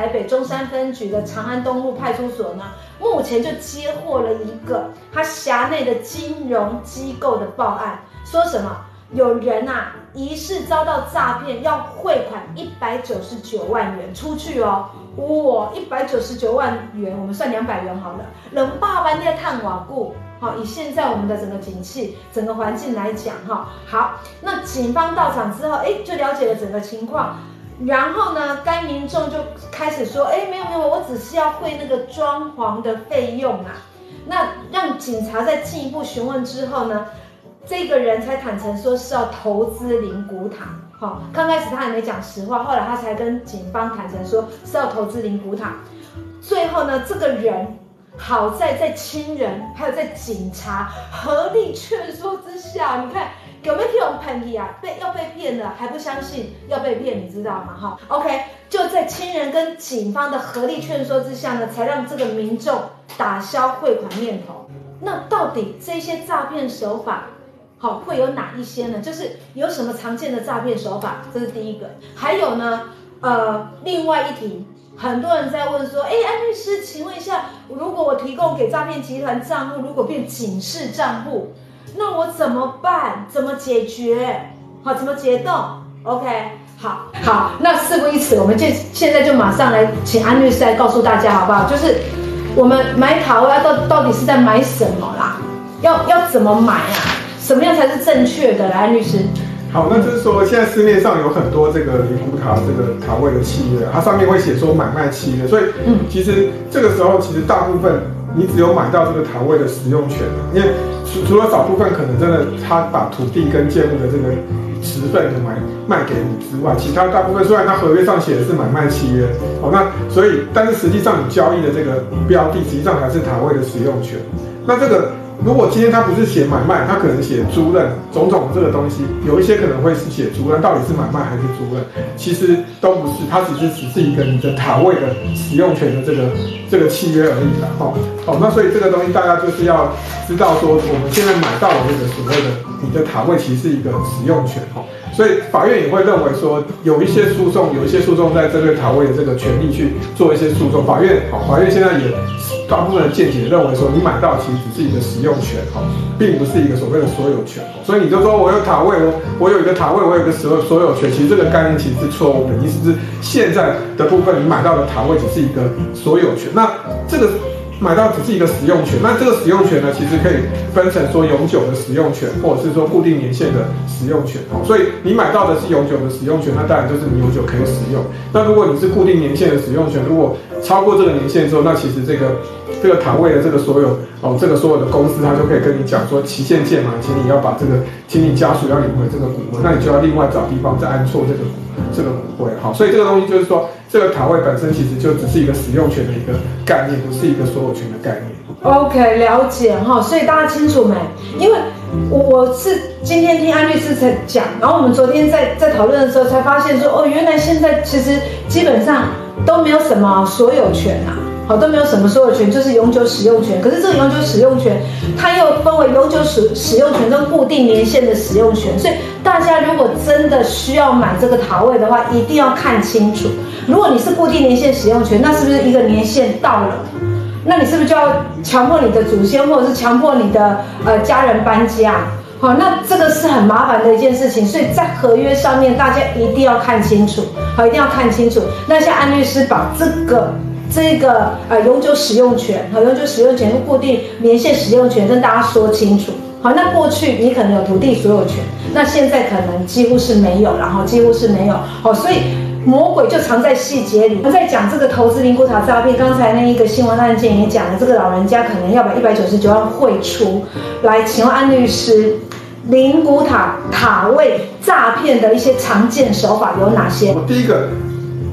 台北中山分局的长安东路派出所呢，目前就接获了一个他辖内的金融机构的报案，说什么有人啊疑似遭到诈骗，要汇款一百九十九万元出去哦。哇，一百九十九万元，我们算两百元好了。冷爸爸在探瓦固，好，以现在我们的整个景气、整个环境来讲，哈，好，那警方到场之后，哎，就了解了整个情况。然后呢，该民众就开始说，哎，没有没有，我只是要汇那个装潢的费用啊。那让警察在进一步询问之后呢，这个人才坦诚说是要投资灵骨塔。好，刚开始他还没讲实话，后来他才跟警方坦诚说是要投资灵骨塔。最后呢，这个人好在在亲人还有在警察合力劝说之下，你看有没有这种叛逆啊？被要被骗了还不相信要被骗，你知道吗？哈，OK，就在亲人跟警方的合力劝说之下呢，才让这个民众打消汇款念头。那到底这些诈骗手法？好，会有哪一些呢？就是有什么常见的诈骗手法，这是第一个。还有呢，呃，另外一题，很多人在问说，哎，安律师，请问一下，如果我提供给诈骗集团账户，如果变警示账户，那我怎么办？怎么解决？好，怎么解冻？OK，好，好，那事不宜迟，我们就现在就马上来请安律师来告诉大家，好不好？就是我们买塔位到到底是在买什么啦？要要怎么买啊？什么样才是正确的？来，律师。好，那就是说，现在市面上有很多这个灵骨塔这个塔位的契约，它上面会写说买卖契约，所以，嗯，其实这个时候，其实大部分你只有买到这个塔位的使用权，因为除除了少部分可能真的他把土地跟建物的这个持份买卖给你之外，其他大部分虽然他合约上写的是买卖契约，哦，那所以，但是实际上你交易的这个标的，实际上还是塔位的使用权，那这个。如果今天他不是写买卖，他可能写租赁，种种这个东西，有一些可能会是写租赁，到底是买卖还是租赁，其实都不是，它只是只是一个你的塔位的使用权的这个这个契约而已啦。哈，好，那所以这个东西大家就是要知道说，我们现在买到的这个所谓的你的塔位，其实是一个使用权哈。所以法院也会认为说，有一些诉讼，有一些诉讼在针对塔位的这个权利去做一些诉讼。法院，好，法院现在也大部分的见解认为说，你买到其实只是一个使用权，哈，并不是一个所谓的所有权。所以你就说我有塔位，我我有一个塔位，我有一个所有所有权，其实这个概念其实是错误的。意思是现在的部分，你买到的塔位只是一个所有权。那这个。买到只是一个使用权，那这个使用权呢，其实可以分成说永久的使用权，或者是说固定年限的使用权。哦，所以你买到的是永久的使用权，那当然就是你永久可以使用。那如果你是固定年限的使用权，如果超过这个年限之后，那其实这个这个塔位的这个所有哦，这个所有的公司，他就可以跟你讲说期限届满，请你要把这个，请你家属要领回这个股份，那你就要另外找地方再安错这个这个不会哈，所以这个东西就是说。这个塔位本身其实就只是一个使用权的一个概念，不是一个所有权的概念。OK，了解哈，所以大家清楚没？因为我是今天听安律师才讲，然后我们昨天在在讨论的时候才发现说，哦，原来现在其实基本上都没有什么所有权啊。好，都没有什么所有权，就是永久使用权。可是这个永久使用权，它又分为永久使使用权跟固定年限的使用权。所以大家如果真的需要买这个塔位的话，一定要看清楚。如果你是固定年限使用权，那是不是一个年限到了，那你是不是就要强迫你的祖先或者是强迫你的呃家人搬家？好，那这个是很麻烦的一件事情。所以在合约上面，大家一定要看清楚。好，一定要看清楚。那像安律师把这个。这个呃永久使用权和永久使用权和固定年限使用权跟大家说清楚。好，那过去你可能有土地所有权，那现在可能几乎是没有，然后几乎是没有。好，所以魔鬼就藏在细节里。我在讲这个投资灵骨塔诈骗，刚才那一个新闻案件也讲了，这个老人家可能要把一百九十九万汇出来。请问安律师，灵骨塔塔位诈骗的一些常见手法有哪些？我第一个。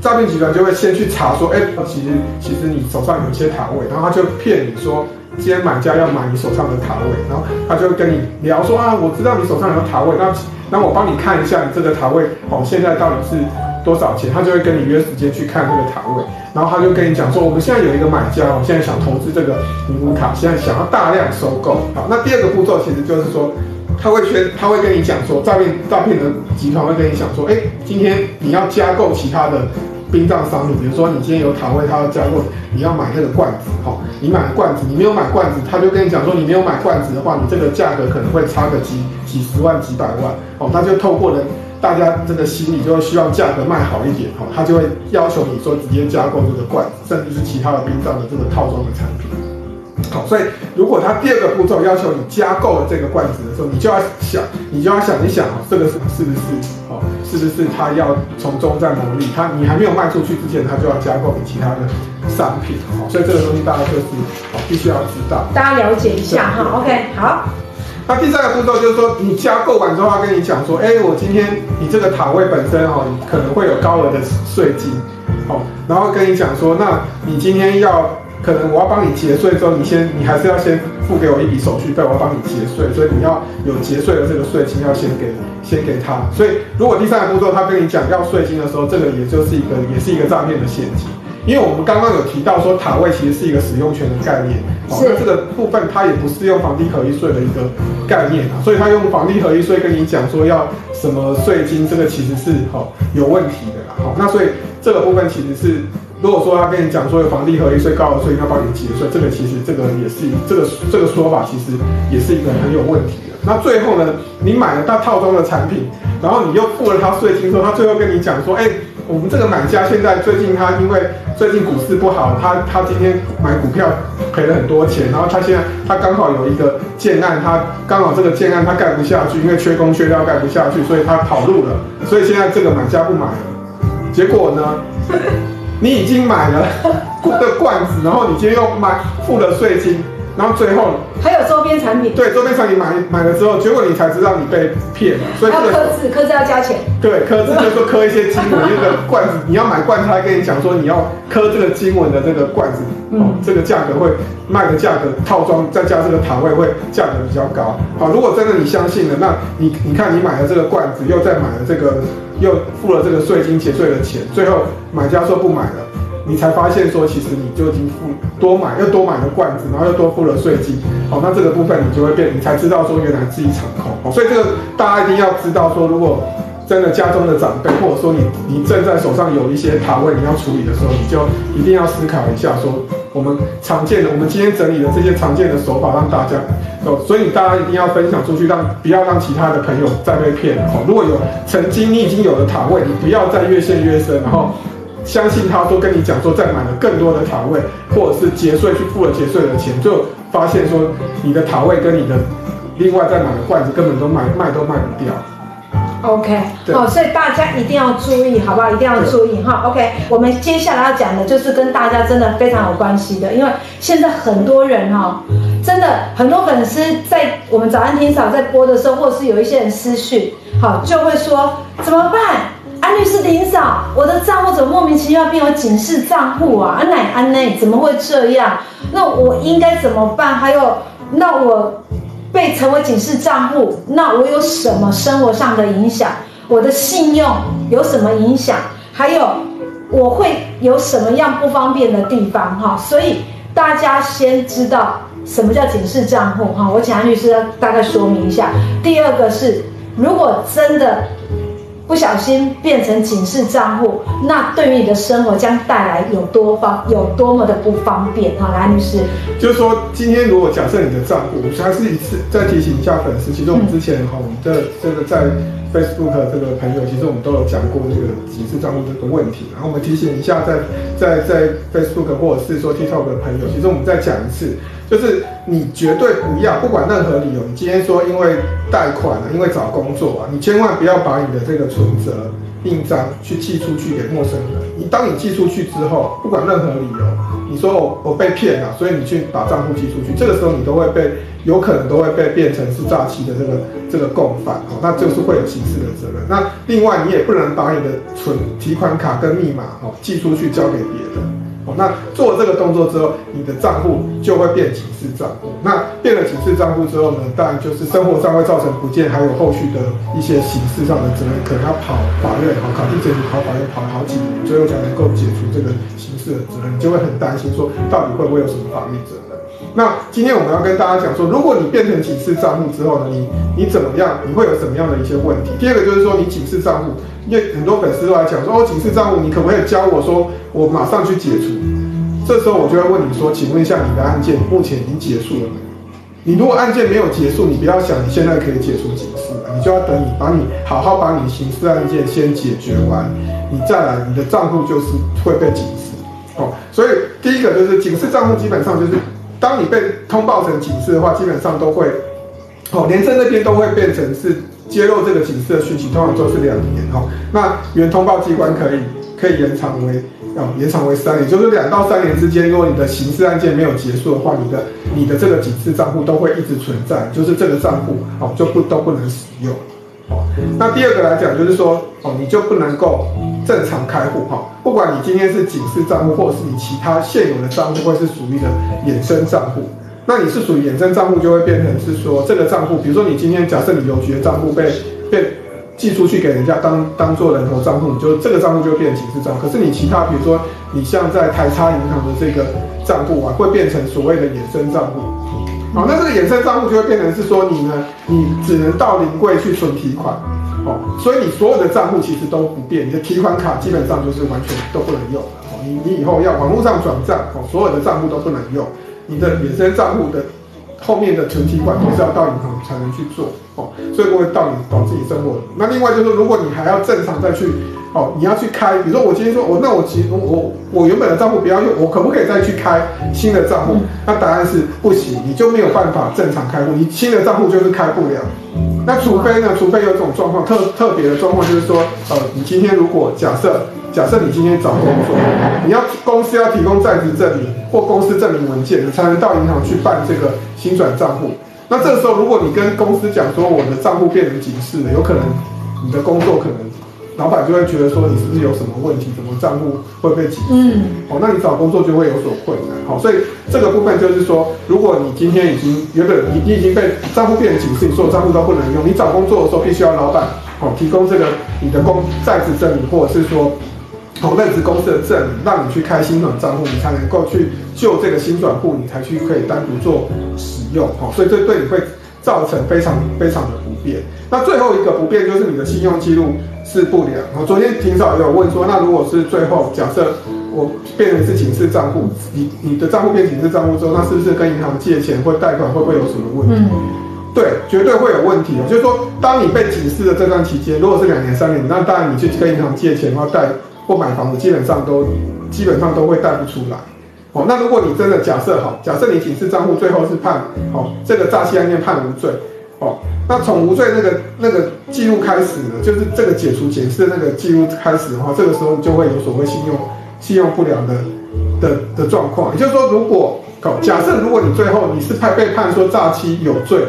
诈骗集团就会先去查说，哎，其实其实你手上有一些塔位，然后他就骗你说，今天买家要买你手上的塔位，然后他就跟你聊说啊，我知道你手上有塔位，那那我帮你看一下你这个塔位哦，现在到底是多少钱？他就会跟你约时间去看这个塔位，然后他就跟你讲说，我们现在有一个买家我，现在想投资这个灵骨塔，现在想要大量收购。好，那第二个步骤其实就是说。他会劝，他会跟你讲说，诈骗诈骗的集团会跟你讲说，哎，今天你要加购其他的殡葬商品，比如说你今天有塔位，他要加购，你要买那个罐子，哈，你买了罐子，你没有买罐子，他就跟你讲说，你没有买罐子的话，你这个价格可能会差个几几十万、几百万，哦，他就透过了大家这个心理，就会希望价格卖好一点，哈，他就会要求你说直接加购这个罐子，甚至是其他的殡葬的这个套装的产品。好，所以如果他第二个步骤要求你加购了这个罐子的时候，你就要想，你就要想一想哦，这个是是不是哦，是不是他要从中再牟利？他你还没有卖出去之前，他就要加购你其他的商品。哦，所以这个东西大家就是哦，必须要知道，大家了解一下哈。OK，好。那第三个步骤就是说，你加购完之后，他跟你讲说，哎，我今天你这个塔位本身哦，可能会有高额的税金，好，然后跟你讲说，那你今天要。可能我要帮你结税之后，你先，你还是要先付给我一笔手续费，我要帮你结税，所以你要有结税的这个税金要先给，先给他。所以如果第三个步骤他跟你讲要税金的时候，这个也就是一个，也是一个诈骗的陷阱。因为我们刚刚有提到说塔位其实是一个使用权的概念，哦，那这个部分它也不是用房地合一税的一个概念啊，所以他用房地合一税跟你讲说要什么税金，这个其实是好有问题的啦。好，那所以这个部分其实是。如果说他跟你讲说有房地合一税高额税要帮你结税，这个其实这个也是这个这个说法其实也是一个很有问题的。那最后呢，你买了他套装的产品，然后你又付了他税金之后，他最后跟你讲说，哎，我们这个买家现在最近他因为最近股市不好，他他今天买股票赔了很多钱，然后他现在他刚好有一个建案，他刚好这个建案他盖不下去，因为缺工缺料盖不下去，所以他跑路了，所以现在这个买家不买了，结果呢？你已经买了 的罐子，然后你今天又买付了税金，然后最后还有周边产品。对，周边产品买买了之后，结果你才知道你被骗了。所以要刻字，刻字要加钱。对，刻字就是说刻一些经文，那个罐子你要买罐子，他跟你讲说你要刻这个经文的这个罐子，哦，这个价格会卖的价格套装再加这个塔位会价格比较高。好，如果真的你相信了，那你你看你买了这个罐子，又再买了这个。又付了这个税金结税的钱，最后买家说不买了，你才发现说其实你就已经付多买又多买了罐子，然后又多付了税金，好，那这个部分你就会变，你才知道说原来自己场控，好，所以这个大家一定要知道说，如果真的家中的长辈，或者说你你正在手上有一些卡位你要处理的时候，你就一定要思考一下说。我们常见的，我们今天整理的这些常见的手法，让大家哦，所以大家一定要分享出去，让不要让其他的朋友再被骗了。哦，如果有曾经你已经有了塔位，你不要再越陷越深，然后相信他都跟你讲说再买了更多的塔位，或者是结税去付了结税的钱，就发现说你的塔位跟你的另外再买的罐子根本都卖卖都卖不掉。OK，好，所以大家一定要注意，好不好？一定要注意哈。OK，我们接下来要讲的就是跟大家真的非常有关系的，因为现在很多人哈，真的很多粉丝在我们早安天嫂在播的时候，或者是有一些人私讯，好，就会说怎么办？安律师林嫂，我的账户怎么莫名其妙变有警示账户啊？安奶安内怎么会这样？那我应该怎么办？还有，那我。被成为警示账户，那我有什么生活上的影响？我的信用有什么影响？还有我会有什么样不方便的地方？哈，所以大家先知道什么叫警示账户哈。我请安律师大概说明一下。第二个是，如果真的。不小心变成警示账户，那对于你的生活将带来有多方有多么的不方便？好，来，女士，就是说，今天如果假设你的账户，我还是一次再提醒一下粉丝，其实我们之前哈，我们的这个在 Facebook 这个朋友，其实我们都有讲过这个警示账户这个问题，然后我们提醒一下，在在在 Facebook 或者是说 TikTok 的朋友，其实我们再讲一次。就是你绝对不要，不管任何理由，你今天说因为贷款啊，因为找工作啊，你千万不要把你的这个存折、印章去寄出去给陌生人。你当你寄出去之后，不管任何理由，你说我我被骗了，所以你去把账户寄出去，这个时候你都会被，有可能都会被变成是诈欺的这个这个共犯，哦，那就是会有刑事的责任。那另外你也不能把你的存提款卡跟密码哦寄出去交给别人。那做这个动作之后，你的账户就会变警示账户。那变了警示账户之后呢，当然就是生活上会造成不见，还有后续的一些刑事上的责任，可能要跑法院，好，考地检署跑法院跑了好几年，最后才能够解除这个刑事的责任，你就会很担心说，到底会不会有什么法律责任？那今天我们要跟大家讲说，如果你变成警示账户之后呢，你你怎么样？你会有什么样的一些问题？第二个就是说，你警示账户，因为很多粉丝都来讲说，哦，警示账户，你可不可以教我说，我马上去解除？这时候我就要问你说，请问一下你的案件目前已经结束了没有？你如果案件没有结束，你不要想你现在可以解除警示，你就要等你把你好好把你刑事案件先解决完，你再来，你的账户就是会被警示哦。所以第一个就是警示账户，基本上就是当你被通报成警示的话，基本上都会哦，廉政那边都会变成是揭露这个警示的讯息，通常都是两年哦。那原通报机关可以可以延长为。哦，延长为三年，就是两到三年之间，如果你的刑事案件没有结束的话，你的你的这个警示账户都会一直存在，就是这个账户哦就不都不能使用。那第二个来讲就是说，哦你就不能够正常开户哈，不管你今天是警示账户，或者是你其他现有的账户，会是属于的衍生账户。那你是属于衍生账户，就会变成是说这个账户，比如说你今天假设你邮局的账户被被。寄出去给人家当当做人头账户，你就这个账户就会变成警示账户。可是你其他，比如说你像在台差银行的这个账户啊，会变成所谓的衍生账户。好，那这个衍生账户就会变成是说你呢，你只能到临柜去存提款。哦，所以你所有的账户其实都不变，你的提款卡基本上就是完全都不能用。哦，你你以后要网络上转账，哦，所有的账户都不能用，你的衍生账户的。后面的存提款都是要到银行才能去做哦，所以不会到你导致你生活。那另外就是，如果你还要正常再去哦，你要去开，比如说我今天说我那我其实我我原本的账户不要用，我可不可以再去开新的账户？那答案是不行，你就没有办法正常开户，你新的账户就是开不了。那除非呢，除非有种状况特特别的状况，就是说呃，你今天如果假设。假设你今天找工作，你要公司要提供在职证明或公司证明文件，你才能到银行去办这个新转账户。那这个时候，如果你跟公司讲说我的账户变成警示了，有可能你的工作可能老板就会觉得说你是不是有什么问题，怎么账户会被警示？嗯，哦，那你找工作就会有所困难。好，所以这个部分就是说，如果你今天已经原本你你已经被账户变成警示，你所有账户都不能用，你找工作的时候必须要老板哦提供这个你的工在职证明，或者是说。从任职公司的证明，让你去开新转账户，你才能够去就这个新转户，你才去可以单独做使用。哦，所以这对你会造成非常非常的不便。那最后一个不便就是你的信用记录是不良。我昨天霆嫂也有问说，那如果是最后假设我变成是警示账户，你你的账户变警示账户之后，那是不是跟银行借钱或贷款会不会有什么问题？嗯、对，绝对会有问题。就是说，当你被警示的这段期间，如果是两年三年，那当然你去跟银行借钱或贷。或买房子基本上都基本上都会贷不出来，哦，那如果你真的假设好，假设你警示账户最后是判哦这个诈欺案件判无罪，哦，那从无罪那个那个记录开始呢，就是这个解除警示的那个记录开始的话，这个时候就会有所谓信用信用不良的的的状况。也就是说，如果搞假设如果你最后你是判被判说诈欺有罪，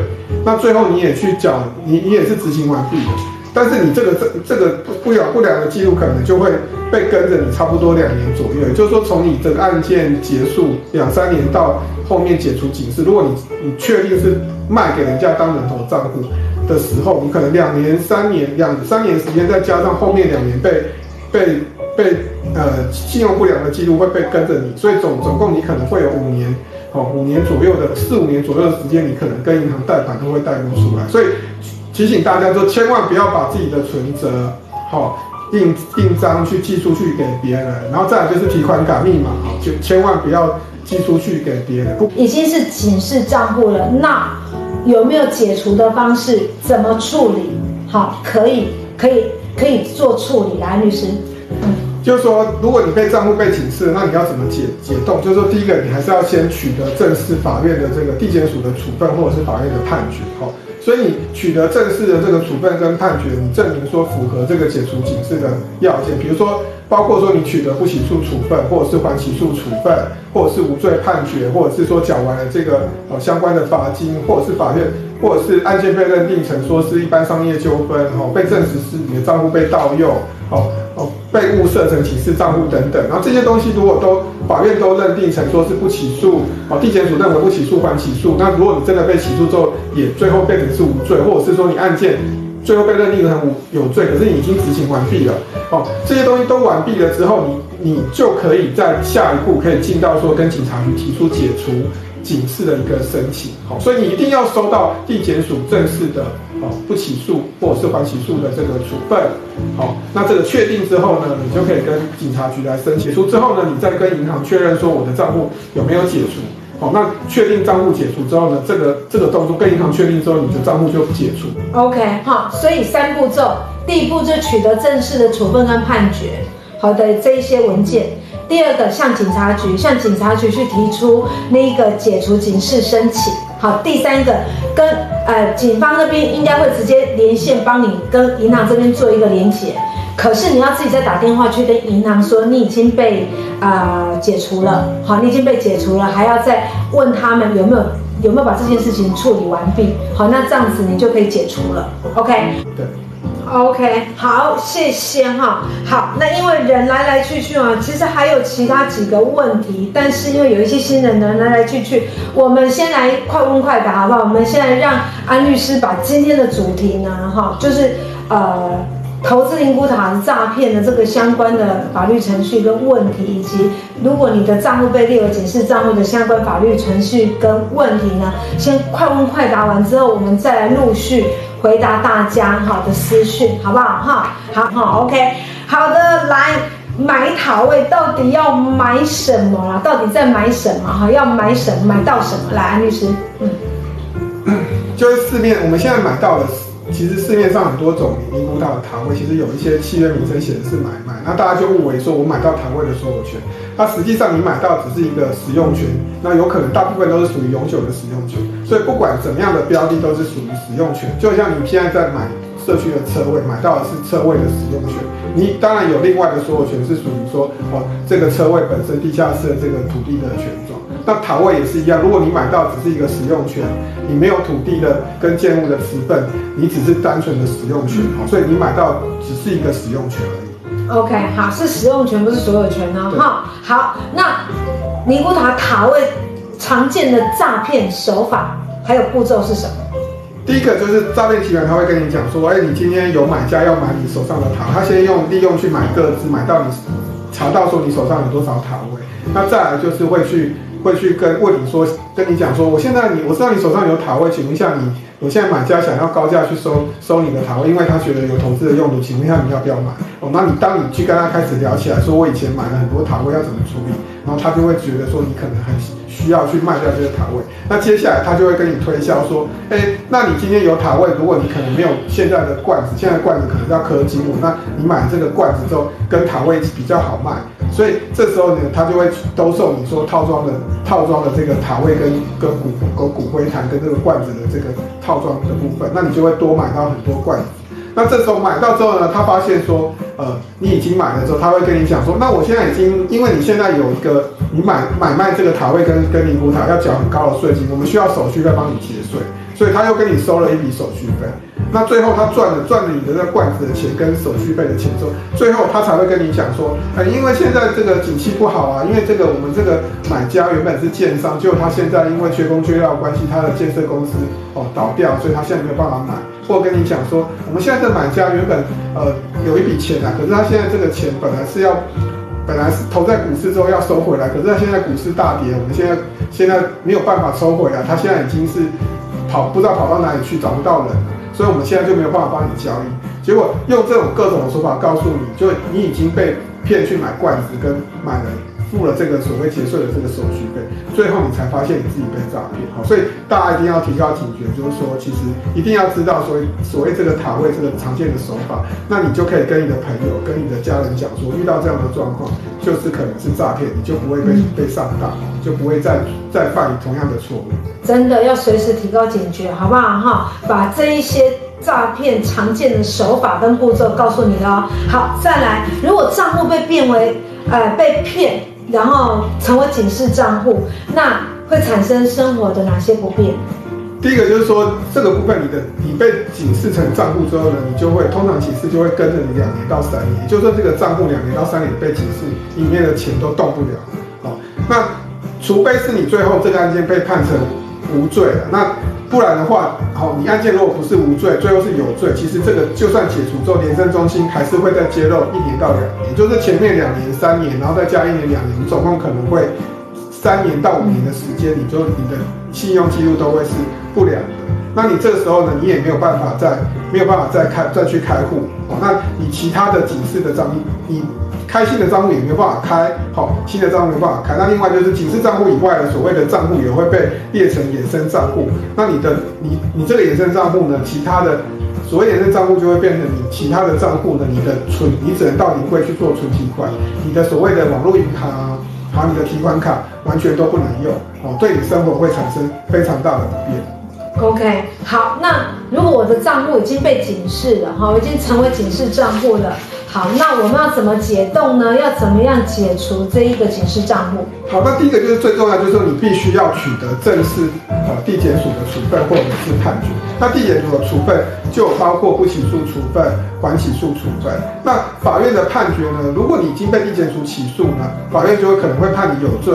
那最后你也去缴，你你也是执行完毕的。但是你这个这这个不不良不良的记录可能就会被跟着你差不多两年左右，也就是说从你这个案件结束两三年到后面解除警示，如果你你确定是卖给人家当人头账户的时候，你可能两年三年两三年时间，再加上后面两年被被被呃信用不良的记录会被跟着你，所以总总共你可能会有五年哦五年左右的四五年左右的时间，你可能跟银行贷款都会贷不出来，所以。提醒大家说，千万不要把自己的存折，好印印章去寄出去给别人，然后再来就是提款卡密码，好就千万不要寄出去给别人。已经是警示账户了，那有没有解除的方式？怎么处理？好，可以，可以，可以做处理。来，律师，嗯，就是说，如果你被账户被警示，那你要怎么解解冻？就是说，第一个，你还是要先取得正式法院的这个地检署的处分，或者是法院的判决，好。所以你取得正式的这个处分跟判决，你证明说符合这个解除警示的要件，比如说包括说你取得不起诉处分，或者是还起诉处分，或者是无罪判决，或者是说缴完了这个呃相关的罚金，或者是法院，或者是案件被认定成说是一般商业纠纷，哦，被证实是你的账户被盗用，哦哦，被误设成警示账户等等，然后这些东西如果都法院都认定成说是不起诉，哦，地检署认为不起诉还起诉，那如果你真的被起诉之后，也最后变成是无罪，或者是说你案件最后被认定成无有罪，可是你已经执行完毕了，哦，这些东西都完毕了之后，你你就可以在下一步可以进到说跟警察局提出解除警示的一个申请。好，所以你一定要收到地检署正式的哦不起诉或者是缓起诉的这个处分。好，那这个确定之后呢，你就可以跟警察局来申请。解除之后呢，你再跟银行确认说我的账户有没有解除。好，那确定账户解除之后呢，这个这个动作跟银行确定之后，你的账户就解除。OK，好，所以三步骤，第一步就取得正式的处分跟判决，好的这一些文件。第二个，向警察局向警察局去提出那个解除警示申请。好，第三个，跟呃警方那边应该会直接连线，帮你跟银行这边做一个连结。可是你要自己再打电话去跟银行说你已经被啊、呃、解除了，好，你已经被解除了，还要再问他们有没有有没有把这件事情处理完毕，好，那这样子你就可以解除了，OK？对，OK，好，谢谢哈，好，那因为人来来去去啊，其实还有其他几个问题，但是因为有一些新人呢来来去去，我们先来快问快答好不好？我们现在让安律师把今天的主题呢，哈，就是呃。投资灵骨塔诈骗的这个相关的法律程序跟问题，以及如果你的账户被列为警示账户的相关法律程序跟问题呢，先快问快答完之后，我们再来陆续回答大家好的私讯，好不好？哈，好好，OK，好的，来买塔位到底要买什么啊？到底在买什么？哈，要买什么？买到什么？来，安律师，嗯，就是四面我们现在买到的。其实市面上很多种灵骨塔的塔位，其实有一些契约名称写的是买卖，那大家就误为说我买到塔位的所有权，那实际上你买到只是一个使用权，那有可能大部分都是属于永久的使用权，所以不管怎么样的标的都是属于使用权，就像你现在在买社区的车位，买到的是车位的使用权，你当然有另外的所有权是属于说哦这个车位本身地下室的这个土地的权状。那塔位也是一样，如果你买到只是一个使用权，你没有土地的跟建物的持份，你只是单纯的使用权，好，所以你买到只是一个使用权而已。OK，好，是使用权，不是所有权哦。哈，好，那尼古塔塔位常见的诈骗手法还有步骤是什么？第一个就是诈骗集团，他会跟你讲说，哎，你今天有买家要买你手上的塔，他先用利用去买个资，买到你查到说你手上有多少塔位，那再来就是会去。会去跟问你说，跟你讲说，我现在你我知道你手上有塔位，请问一下你，我现在买家想要高价去收收你的塔位，因为他觉得有投资的用途，请问一下你要不要买？哦，那你当你去跟他开始聊起来，说我以前买了很多塔位要怎么处理，然后他就会觉得说你可能很需要去卖掉这个塔位，那接下来他就会跟你推销说，哎，那你今天有塔位，如果你可能没有现在的罐子，现在罐子可能要刻金木，那你买这个罐子之后跟塔位比较好卖。所以这时候呢，他就会兜售你说套装的套装的这个塔位跟跟骨跟骨灰坛跟这个罐子的这个套装的部分，那你就会多买到很多罐子。那这时候买到之后呢，他发现说，呃，你已经买了之后，他会跟你讲说，那我现在已经，因为你现在有一个你买买卖这个塔位跟跟灵骨塔要缴很高的税金，我们需要手续费帮你结税，所以他又跟你收了一笔手续费。那最后他赚了赚了你的那罐子的钱跟手续费的钱之后，最后他才会跟你讲说，哎，因为现在这个景气不好啊，因为这个我们这个买家原本是建商，结果他现在因为缺工缺料关系，他的建设公司哦倒掉，所以他现在没有办法买。或跟你讲说，我们现在的买家原本呃有一笔钱啊，可是他现在这个钱本来是要本来是投在股市之后要收回来，可是他现在股市大跌，我们现在现在没有办法收回来，他现在已经是跑不知道跑到哪里去，找不到人了。所以我们现在就没有办法帮你交易，结果用这种各种的手法告诉你，就你已经被骗去买罐子，跟买了付了这个所谓结税的这个手续费，最后你才发现你自己被诈骗。好，所以大家一定要提高警觉，就是说，其实一定要知道说，所谓这个塔位这个常见的手法，那你就可以跟你的朋友、跟你的家人讲说，遇到这样的状况，就是可能是诈骗，你就不会被被上当，就不会再再犯同样的错误。真的要随时提高警觉，好不好哈？把这一些诈骗常见的手法跟步骤告诉你哦。好，再来，如果账户被变为呃被骗，然后成为警示账户，那会产生生活的哪些不便？第一个就是说，这个部分你的你被警示成账户之后呢，你就会通常警示就会跟着你两年到三年，也就是说这个账户两年到三年被警示，里面的钱都动不了。好，那除非是你最后这个案件被判成。无罪了，那不然的话，好，你案件如果不是无罪，最后是有罪，其实这个就算解除之后，廉政中心还是会再揭露一年到两年，就是前面两年、三年，然后再加一年、两年，总共可能会三年到五年的时间，你就你的信用记录都会是不良的。那你这个时候呢，你也没有办法再没有办法再开再去开户哦。那你其他的警示的账，你开新的账户也没办法开，好，新的账户没办法开。那另外就是警示账户以外的所谓的账户也会被列成衍生账户。那你的你你这个衍生账户呢，其他的所谓衍生账户就会变成你其他的账户呢，你的存你只能到银柜去做存提款，你的所谓的网络银行啊，还有你的提款卡完全都不能用哦，对你生活会产生非常大的不便。OK，好，那如果我的账户已经被警示了哈，已经成为警示账户了，好，那我们要怎么解冻呢？要怎么样解除这一个警示账户？好，那第一个就是最重要，就是说你必须要取得正式呃地检署的处分或者是判决。那地检署的处分就包括不起诉处分、缓起诉处分。那法院的判决呢？如果你已经被地检署起诉呢，法院就会可能会判你有罪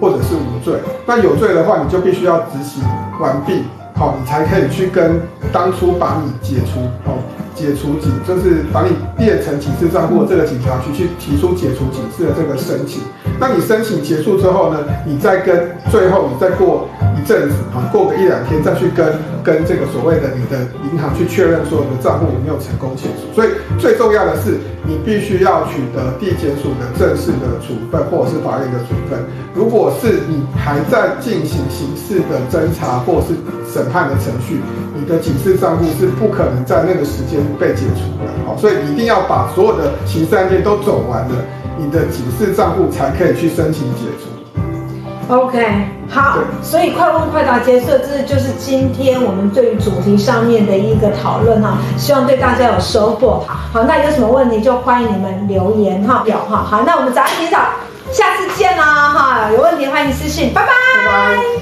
或者是无罪。那有罪的话，你就必须要执行完毕。好，你才可以去跟当初把你解除，好，解除警，就是把你变成警示账户这个警察局去提出解除警示的这个申请。那你申请结束之后呢，你再跟最后你再过一阵子，啊，过个一两天再去跟跟这个所谓的你的银行去确认说你的账户有没有成功解除。所以最重要的是，你必须要取得地检署的正式的处分或者是法院的处分。如果是你还在进行刑事的侦查或是审判的程序，你的警示账户是不可能在那个时间被解除的。好，所以你一定要把所有的刑事案件都走完了，你的警示账户才可以去申请解除。OK，好，所以快问快答结束，这就是今天我们对于主题上面的一个讨论哈，希望对大家有收获。好，那有什么问题就欢迎你们留言哈，有哈。好，那我们早安提早。下次见啦哈！有问题欢迎私信，拜拜。拜拜。